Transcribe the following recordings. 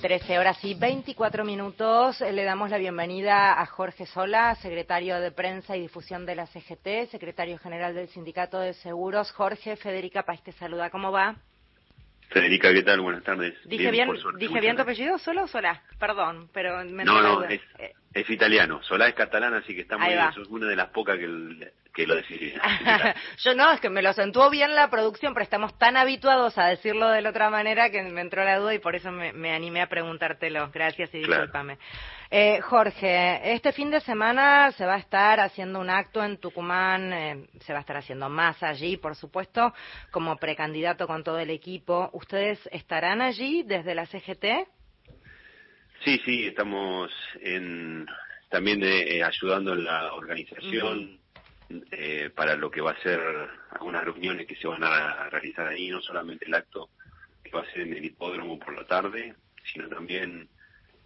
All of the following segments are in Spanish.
13 horas y 24 minutos. Le damos la bienvenida a Jorge Sola, secretario de Prensa y Difusión de la CGT, secretario general del Sindicato de Seguros. Jorge, Federica País te saluda. ¿Cómo va? Federica, ¿qué tal? Buenas tardes. ¿Dije bien, ¿dije bien tu apellido? ¿Solo o Solá? Perdón, pero me No, no, es, es, italiano. Solá es catalán, así que está muy bien. Es una de las pocas que, que lo decís. Yo no, es que me lo acentuó bien la producción, pero estamos tan habituados a decirlo de la otra manera que me entró la duda y por eso me, animé a preguntártelo. Gracias y discúlpame. Eh, Jorge, este fin de semana se va a estar haciendo un acto en Tucumán, eh, se va a estar haciendo más allí, por supuesto, como precandidato con todo el equipo. ¿Ustedes estarán allí desde la CGT? Sí, sí, estamos en, también eh, ayudando en la organización eh, para lo que va a ser algunas reuniones que se van a realizar ahí, no solamente el acto que va a ser en el hipódromo por la tarde, sino también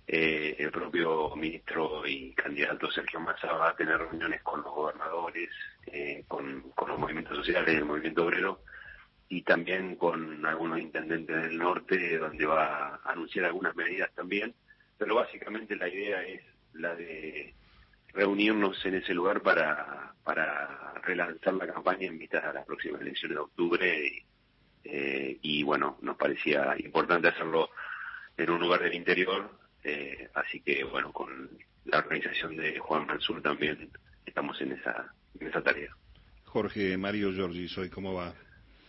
eh, el propio ministro y candidato Sergio Massa va a tener reuniones con los gobernadores, eh, con, los movimientos sociales el movimiento obrero y también con algunos intendentes del norte donde va a anunciar algunas medidas también, pero básicamente la idea es la de reunirnos en ese lugar para, para relanzar la campaña en vista a las próximas elecciones de octubre y, eh, y bueno, nos parecía importante hacerlo en un lugar del interior eh, así que, bueno, con la organización de Juan Mansur también estamos en esa, en esa tarea. Jorge, Mario Giorgi, soy, ¿cómo va?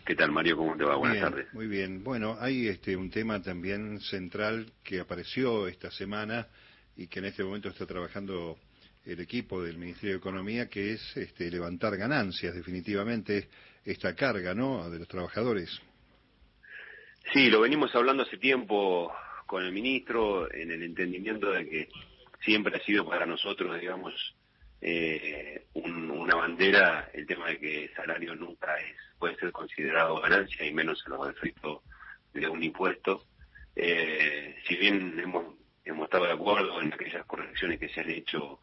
¿Qué tal, Mario? ¿Cómo te va? Buenas tardes. Muy bien. Bueno, hay este, un tema también central que apareció esta semana y que en este momento está trabajando el equipo del Ministerio de Economía, que es este, levantar ganancias, definitivamente, esta carga, ¿no?, de los trabajadores. Sí, lo venimos hablando hace tiempo, con el ministro en el entendimiento de que siempre ha sido para nosotros, digamos, eh, una bandera el tema de que el salario nunca es puede ser considerado ganancia y menos en los efectos de un impuesto. Eh, si bien hemos, hemos estado de acuerdo en aquellas correcciones que se han hecho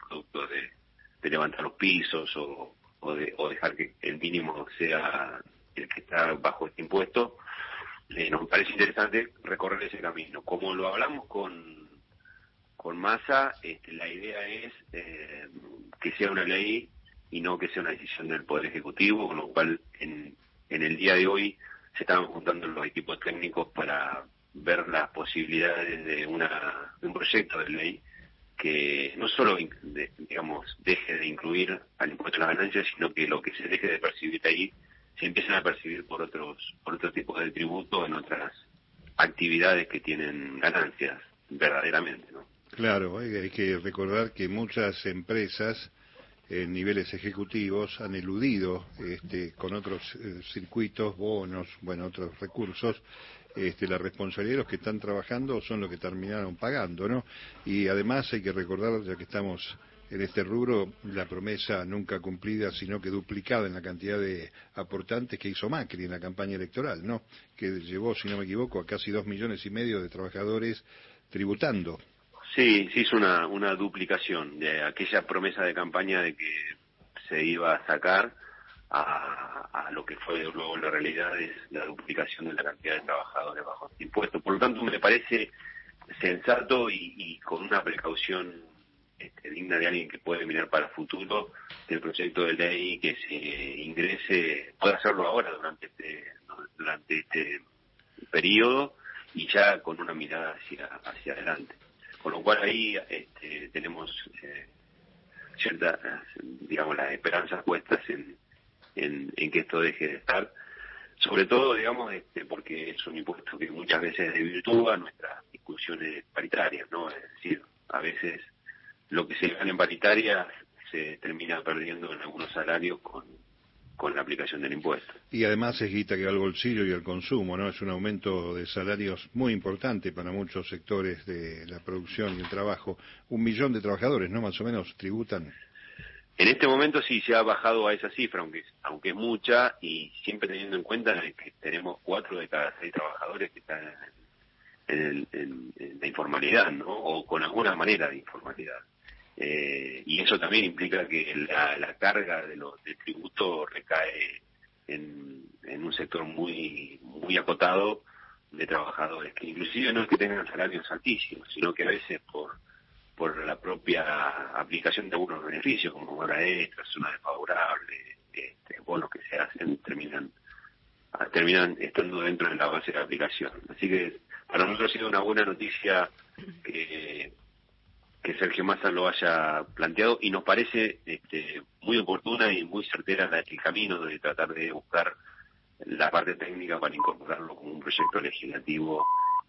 de, levantar los pisos o, o, de, o dejar que el mínimo sea el que está bajo este impuesto, eh, nos parece interesante recorrer ese camino. Como lo hablamos con, con Massa, este, la idea es eh, que sea una ley y no que sea una decisión del Poder Ejecutivo, con lo cual en, en el día de hoy se estaban juntando los equipos técnicos para ver las posibilidades de, una, un proyecto de ley que no solo, digamos, deje de incluir al impuesto a las ganancias, sino que lo que se deje de percibir ahí se empiezan a percibir por otros por otro tipo de tributo en otras actividades que tienen ganancias verdaderamente no claro hay que recordar que muchas empresas en niveles ejecutivos han eludido este, con otros eh, circuitos bonos bueno otros recursos este, la responsabilidad de los que están trabajando son los que terminaron pagando no y además hay que recordar ya que estamos en este rubro la promesa nunca cumplida, sino que duplicada en la cantidad de aportantes que hizo Macri en la campaña electoral, ¿no? Que llevó, si no me equivoco, a casi dos millones y medio de trabajadores tributando. Sí, se hizo una, una duplicación de aquella promesa de campaña de que se iba a sacar a, a lo que fue luego la realidad es la duplicación de la cantidad de trabajadores bajo este impuesto. Por lo tanto, me parece sensato y, y con una precaución este, digna de alguien que puede mirar para el futuro el proyecto de ley que se ingrese, puede hacerlo ahora durante este, durante este periodo y ya con una mirada hacia, hacia adelante. Con lo cual ahí este, tenemos eh, ciertas, digamos, las esperanzas puestas en, en, que esto deje de estar. Sobre todo, digamos, este, porque es un impuesto que muchas veces desvirtúa nuestras discusiones paritarias, ¿no? Es decir, a veces lo que se gana en paritaria se termina perdiendo en algunos salarios con, con la aplicación del impuesto. Y además es guita que va al bolsillo y al consumo, ¿no? Es un aumento de salarios muy importante para muchos sectores de la producción y el trabajo. Un millón de trabajadores, ¿no? Más o menos tributan. En este momento sí se ha bajado a esa cifra, aunque, aunque es mucha, y siempre teniendo en cuenta que tenemos cuatro de cada seis trabajadores que están en, en la informalidad, ¿no? O con alguna manera de informalidad. Eh, y eso también implica que la, carga de los del tributo recae en, un sector muy muy acotado de trabajadores, que inclusive no es que tengan salarios altísimos, sino que a veces por por la propia aplicación de algunos beneficios, como hora extra, zona desfavorable, este, bonos que se hacen, terminan terminan estando dentro de la base de aplicación. Así que para nosotros ha sido una buena noticia que, que Sergio Massa lo haya planteado y nos parece este, muy oportuna y muy certera el camino de tratar de buscar la parte técnica para incorporarlo como un proyecto legislativo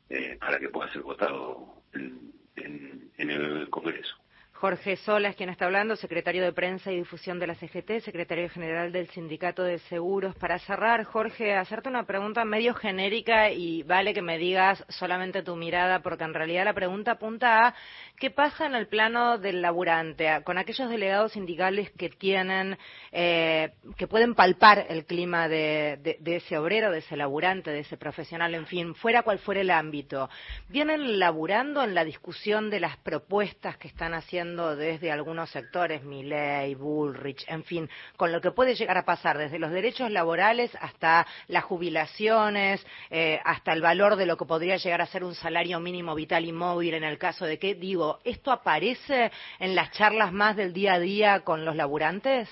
eh, para que pueda ser votado en, en el Congreso. Jorge Solas, quien está hablando, secretario de Prensa y Difusión de la CGT, secretario general del Sindicato de Seguros. Para cerrar, Jorge, hacerte una pregunta medio genérica y vale que me digas solamente tu mirada, porque en realidad la pregunta apunta a qué pasa en el plano del laburante, con aquellos delegados sindicales que tienen, eh, que pueden palpar el clima de, de ese obrero, de ese laburante, de ese profesional, en fin, fuera cual fuera el ámbito. ¿Vienen laburando en la discusión de las propuestas que están haciendo desde algunos sectores, Milley, Bullrich, en fin, con lo que puede llegar a pasar desde los derechos laborales hasta las jubilaciones, eh, hasta el valor de lo que podría llegar a ser un salario mínimo vital y móvil en el caso de que, digo, ¿esto aparece en las charlas más del día a día con los laburantes?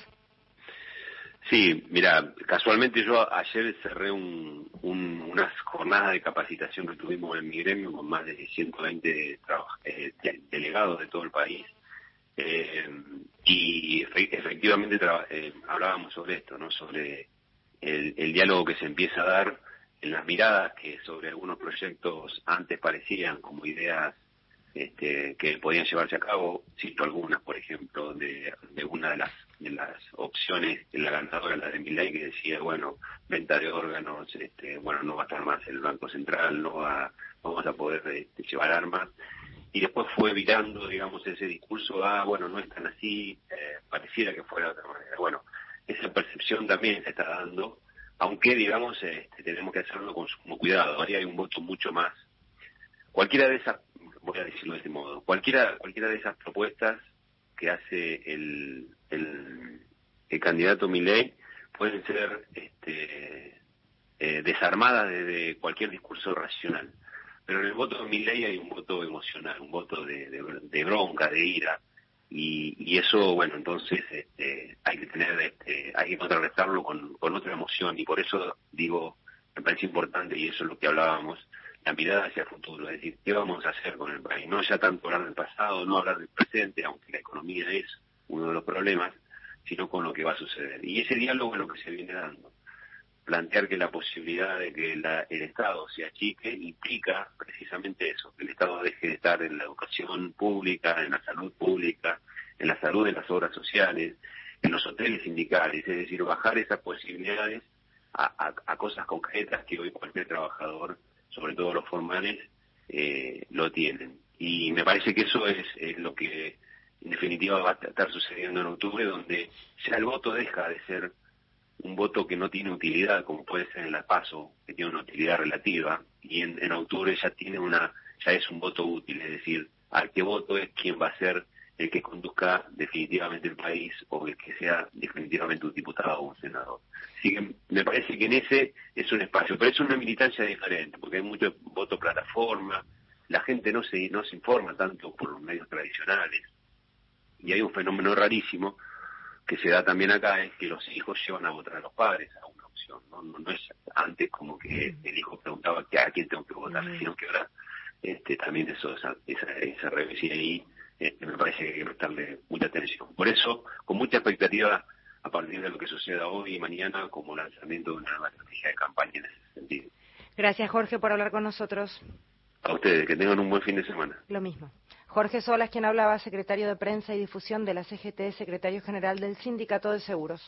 Sí, mira, casualmente yo ayer cerré un, unas jornadas de capacitación que tuvimos en mi gremio con más de 120 eh, delegados de todo el país eh, y efectivamente eh, hablábamos sobre esto, ¿no? Sobre el, diálogo que se empieza a dar en las miradas que sobre algunos proyectos antes parecían como ideas este, que podían llevarse a cabo. Cito algunas, por ejemplo, de, una de las de las opciones, la ganadora, la de Milay, que decía, bueno, venta de órganos, este, bueno, no va a estar más el Banco Central, no va, vamos a poder este, llevar armas y después fue virando, digamos, ese discurso a, bueno, no es tan así, eh, pareciera que fuera de otra manera. Bueno, esa percepción también se está dando, aunque, digamos, este, tenemos que hacerlo con sumo cuidado. Ahora hay un voto mucho más. Cualquiera de esas, voy a decirlo de este modo, cualquiera, cualquiera de esas propuestas que hace el, el, el candidato Milei pueden ser este, eh, desarmadas desde cualquier discurso racional. Pero en el voto de ley hay un voto emocional, un voto de, de, bronca, de ira, y, y, eso, bueno, entonces este, hay que tener, este, hay que contrarrestarlo con, con otra emoción, y por eso digo, me parece importante, y eso es lo que hablábamos, la mirada hacia el futuro, es decir, ¿qué vamos a hacer con el país? No ya tanto hablar del pasado, no hablar del presente, aunque la economía es uno de los problemas, sino con lo que va a suceder. Y ese diálogo es lo que se viene dando plantear que la posibilidad de que el Estado se achique implica precisamente eso, que el Estado deje de estar en la educación pública, en la salud pública, en la salud de las obras sociales, en los hoteles sindicales, es decir, bajar esas posibilidades a, cosas concretas que hoy cualquier trabajador, sobre todo los formales, eh, lo tienen. Y me parece que eso es, es lo que en definitiva va a estar sucediendo en octubre, donde ya el voto deja de ser un voto que no tiene utilidad, como puede ser en la PASO, que tiene una utilidad relativa, y en, en octubre ya tiene una, ya es un voto útil, es decir, al que voto es quien va a ser el que conduzca definitivamente el país o el que sea definitivamente un diputado o un senador. Así que me parece que en ese es un espacio, pero es una militancia diferente, porque hay mucho voto plataforma, la gente no se, no se informa tanto por los medios tradicionales, y hay un fenómeno rarísimo que se da también acá es que los hijos llevan a votar a los padres a una opción, no, no, es antes como que el hijo preguntaba que a quién tengo que votar, sino que ahora este, también eso, esa, esa, esa ahí este, me parece que hay que prestarle mucha atención. Por eso, con mucha expectativa a partir de lo que suceda hoy y mañana como lanzamiento de una nueva estrategia de campaña en ese sentido. Gracias, Jorge, por hablar con nosotros. A ustedes, que tengan un buen fin de semana. Lo mismo. Jorge Solas, quien hablaba, secretario de Prensa y Difusión de la CGT, secretario general del Sindicato de Seguros.